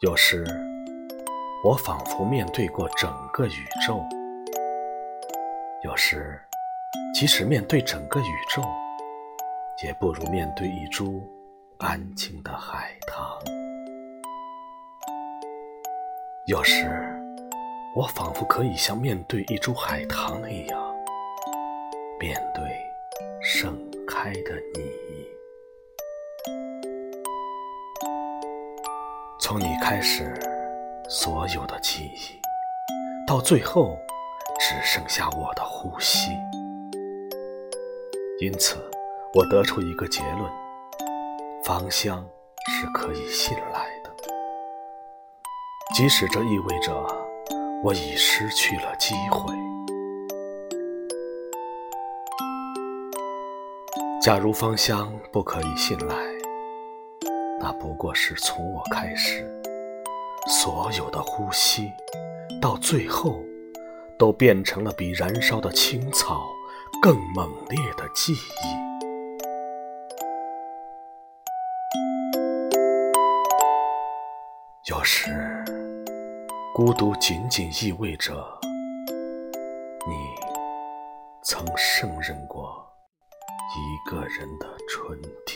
有时，我仿佛面对过整个宇宙；有时，即使面对整个宇宙，也不如面对一株安静的海棠。有时，我仿佛可以像面对一株海棠那样，面对盛开的你。从你开始，所有的记忆，到最后只剩下我的呼吸。因此，我得出一个结论：芳香是可以信赖的，即使这意味着我已失去了机会。假如芳香不可以信赖，那不过是从我开始，所有的呼吸，到最后，都变成了比燃烧的青草更猛烈的记忆。有时，孤独仅仅意味着，你曾胜任过一个人的春天。